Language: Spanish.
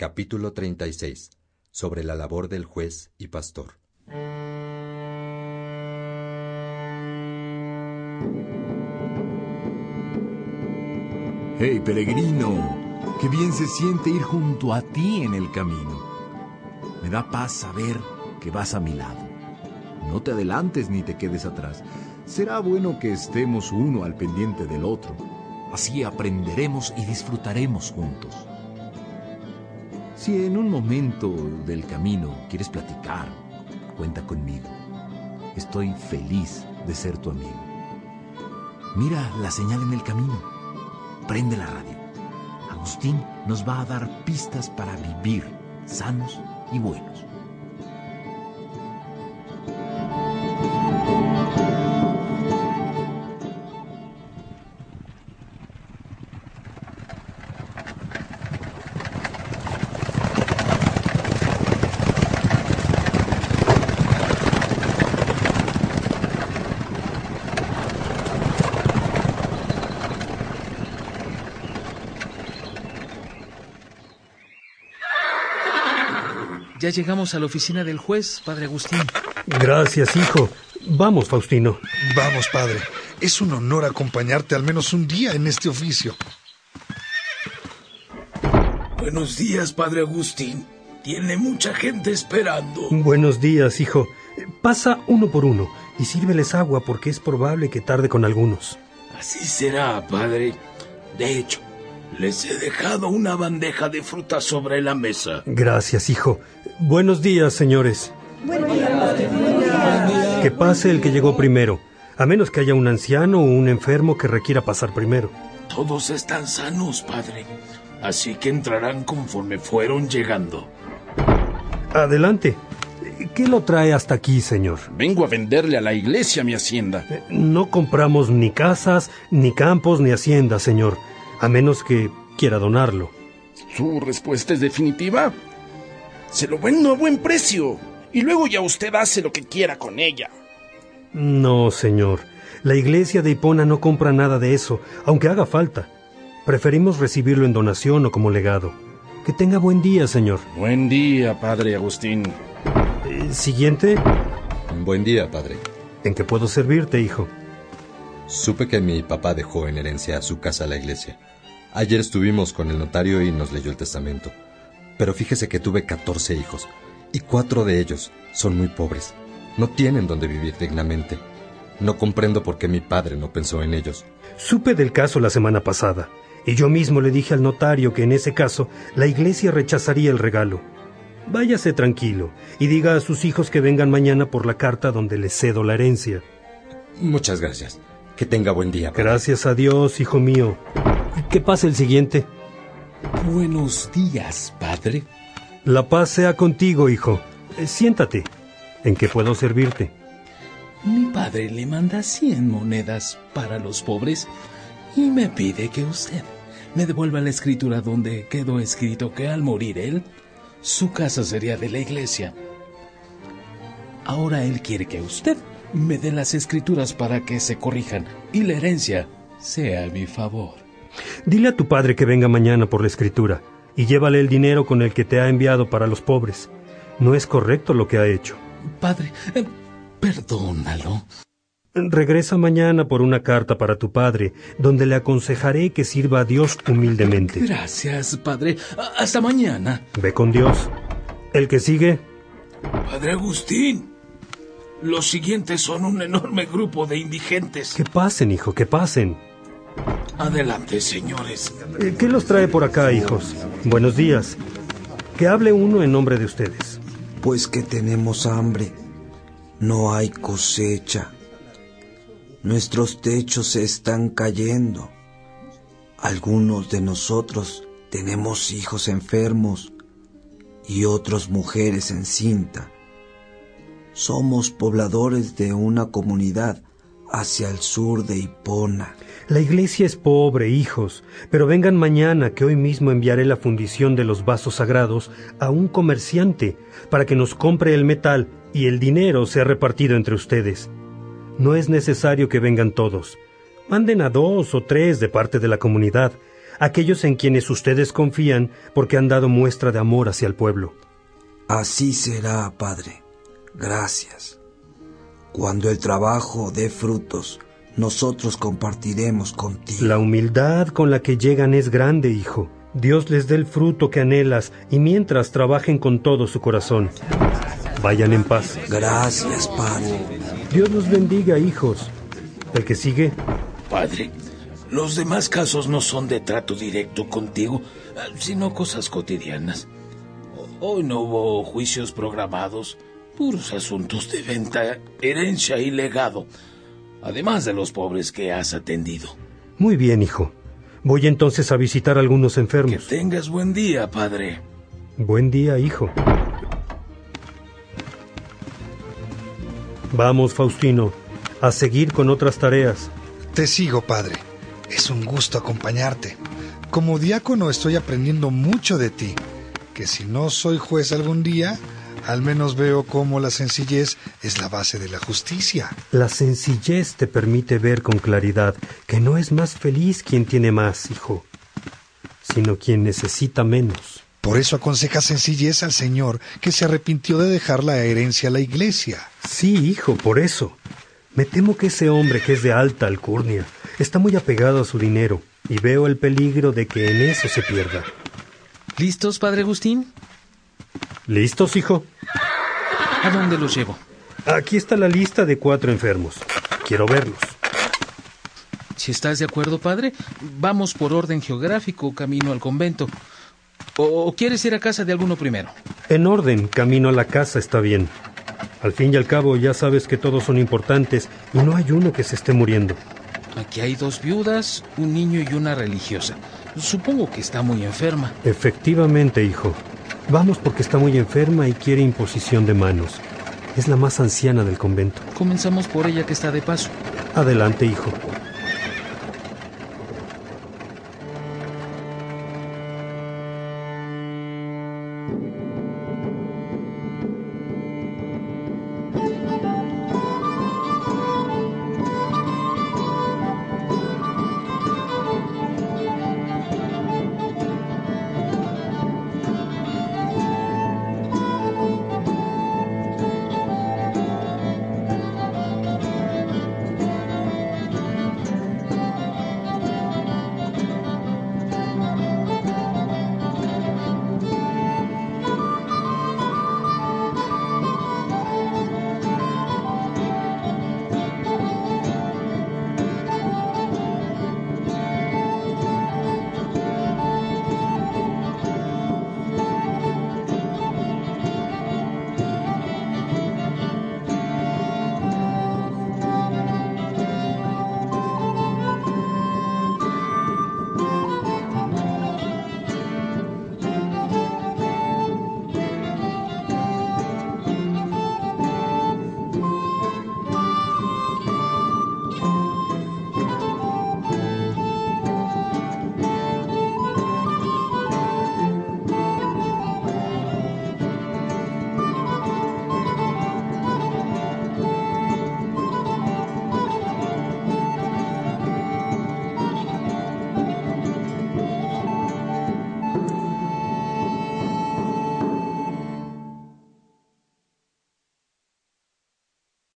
Capítulo 36. Sobre la labor del juez y pastor. Hey, peregrino, qué bien se siente ir junto a ti en el camino. Me da paz saber que vas a mi lado. No te adelantes ni te quedes atrás. Será bueno que estemos uno al pendiente del otro. Así aprenderemos y disfrutaremos juntos. Si en un momento del camino quieres platicar, cuenta conmigo. Estoy feliz de ser tu amigo. Mira la señal en el camino. Prende la radio. Agustín nos va a dar pistas para vivir sanos y buenos. Ya llegamos a la oficina del juez, padre Agustín. Gracias, hijo. Vamos, Faustino. Vamos, padre. Es un honor acompañarte al menos un día en este oficio. Buenos días, padre Agustín. Tiene mucha gente esperando. Buenos días, hijo. Pasa uno por uno y sírveles agua porque es probable que tarde con algunos. Así será, padre. De hecho, les he dejado una bandeja de fruta sobre la mesa. Gracias, hijo. Buenos días, señores. Que pase el que llegó primero, a menos que haya un anciano o un enfermo que requiera pasar primero. Todos están sanos, padre. Así que entrarán conforme fueron llegando. Adelante. ¿Qué lo trae hasta aquí, señor? Vengo a venderle a la iglesia mi hacienda. No compramos ni casas, ni campos, ni haciendas, señor, a menos que quiera donarlo. ¿Su respuesta es definitiva? Se lo vendo a buen precio. Y luego ya usted hace lo que quiera con ella. No, señor. La iglesia de Hipona no compra nada de eso, aunque haga falta. Preferimos recibirlo en donación o como legado. Que tenga buen día, señor. Buen día, padre Agustín. Eh, Siguiente. Buen día, padre. ¿En qué puedo servirte, hijo? Supe que mi papá dejó en herencia su casa a la iglesia. Ayer estuvimos con el notario y nos leyó el testamento. Pero fíjese que tuve 14 hijos y cuatro de ellos son muy pobres. No tienen donde vivir dignamente. No comprendo por qué mi padre no pensó en ellos. Supe del caso la semana pasada, y yo mismo le dije al notario que en ese caso la iglesia rechazaría el regalo. Váyase tranquilo y diga a sus hijos que vengan mañana por la carta donde les cedo la herencia. Muchas gracias. Que tenga buen día. padre. Gracias a Dios, hijo mío. ¿Qué pasa el siguiente? Buenos días, padre. La paz sea contigo, hijo. Eh, siéntate. ¿En qué puedo servirte? Mi padre le manda 100 monedas para los pobres y me pide que usted me devuelva la escritura donde quedó escrito que al morir él, su casa sería de la iglesia. Ahora él quiere que usted me dé las escrituras para que se corrijan y la herencia sea a mi favor. Dile a tu padre que venga mañana por la escritura y llévale el dinero con el que te ha enviado para los pobres. No es correcto lo que ha hecho. Padre, eh, perdónalo. Regresa mañana por una carta para tu padre, donde le aconsejaré que sirva a Dios humildemente. Gracias, padre. Hasta mañana. Ve con Dios. El que sigue, Padre Agustín, los siguientes son un enorme grupo de indigentes. que pasen, hijo, que pasen. Adelante, señores. Eh, ¿Qué los trae por acá, hijos? Buenos días. Que hable uno en nombre de ustedes. Pues que tenemos hambre, no hay cosecha. Nuestros techos se están cayendo. Algunos de nosotros tenemos hijos enfermos y otros mujeres en cinta. Somos pobladores de una comunidad hacia el sur de Hipona. La iglesia es pobre, hijos, pero vengan mañana que hoy mismo enviaré la fundición de los vasos sagrados a un comerciante para que nos compre el metal y el dinero sea repartido entre ustedes. No es necesario que vengan todos. Manden a dos o tres de parte de la comunidad. aquellos en quienes ustedes confían porque han dado muestra de amor hacia el pueblo. Así será, Padre. Gracias. Cuando el trabajo dé frutos, nosotros compartiremos contigo. La humildad con la que llegan es grande, hijo. Dios les dé el fruto que anhelas y mientras trabajen con todo su corazón. Vayan en paz. Gracias, Padre. Dios los bendiga, hijos. El que sigue. Padre, los demás casos no son de trato directo contigo, sino cosas cotidianas. Hoy no hubo juicios programados, puros asuntos de venta, herencia y legado, además de los pobres que has atendido. Muy bien, hijo. Voy entonces a visitar a algunos enfermos. Que tengas buen día, padre. Buen día, hijo. Vamos, Faustino, a seguir con otras tareas. Te sigo, padre. Es un gusto acompañarte. Como diácono estoy aprendiendo mucho de ti, que si no soy juez algún día, al menos veo cómo la sencillez es la base de la justicia. La sencillez te permite ver con claridad que no es más feliz quien tiene más, hijo, sino quien necesita menos. Por eso aconseja sencillez al Señor, que se arrepintió de dejar la herencia a la iglesia. Sí, hijo, por eso. Me temo que ese hombre que es de alta alcurnia está muy apegado a su dinero y veo el peligro de que en eso se pierda. ¿Listos, padre Agustín? ¿Listos, hijo? ¿A dónde los llevo? Aquí está la lista de cuatro enfermos. Quiero verlos. Si estás de acuerdo, padre, vamos por orden geográfico camino al convento. ¿O quieres ir a casa de alguno primero? En orden, camino a la casa está bien. Al fin y al cabo ya sabes que todos son importantes y no hay uno que se esté muriendo. Aquí hay dos viudas, un niño y una religiosa. Supongo que está muy enferma. Efectivamente, hijo. Vamos porque está muy enferma y quiere imposición de manos. Es la más anciana del convento. Comenzamos por ella que está de paso. Adelante, hijo.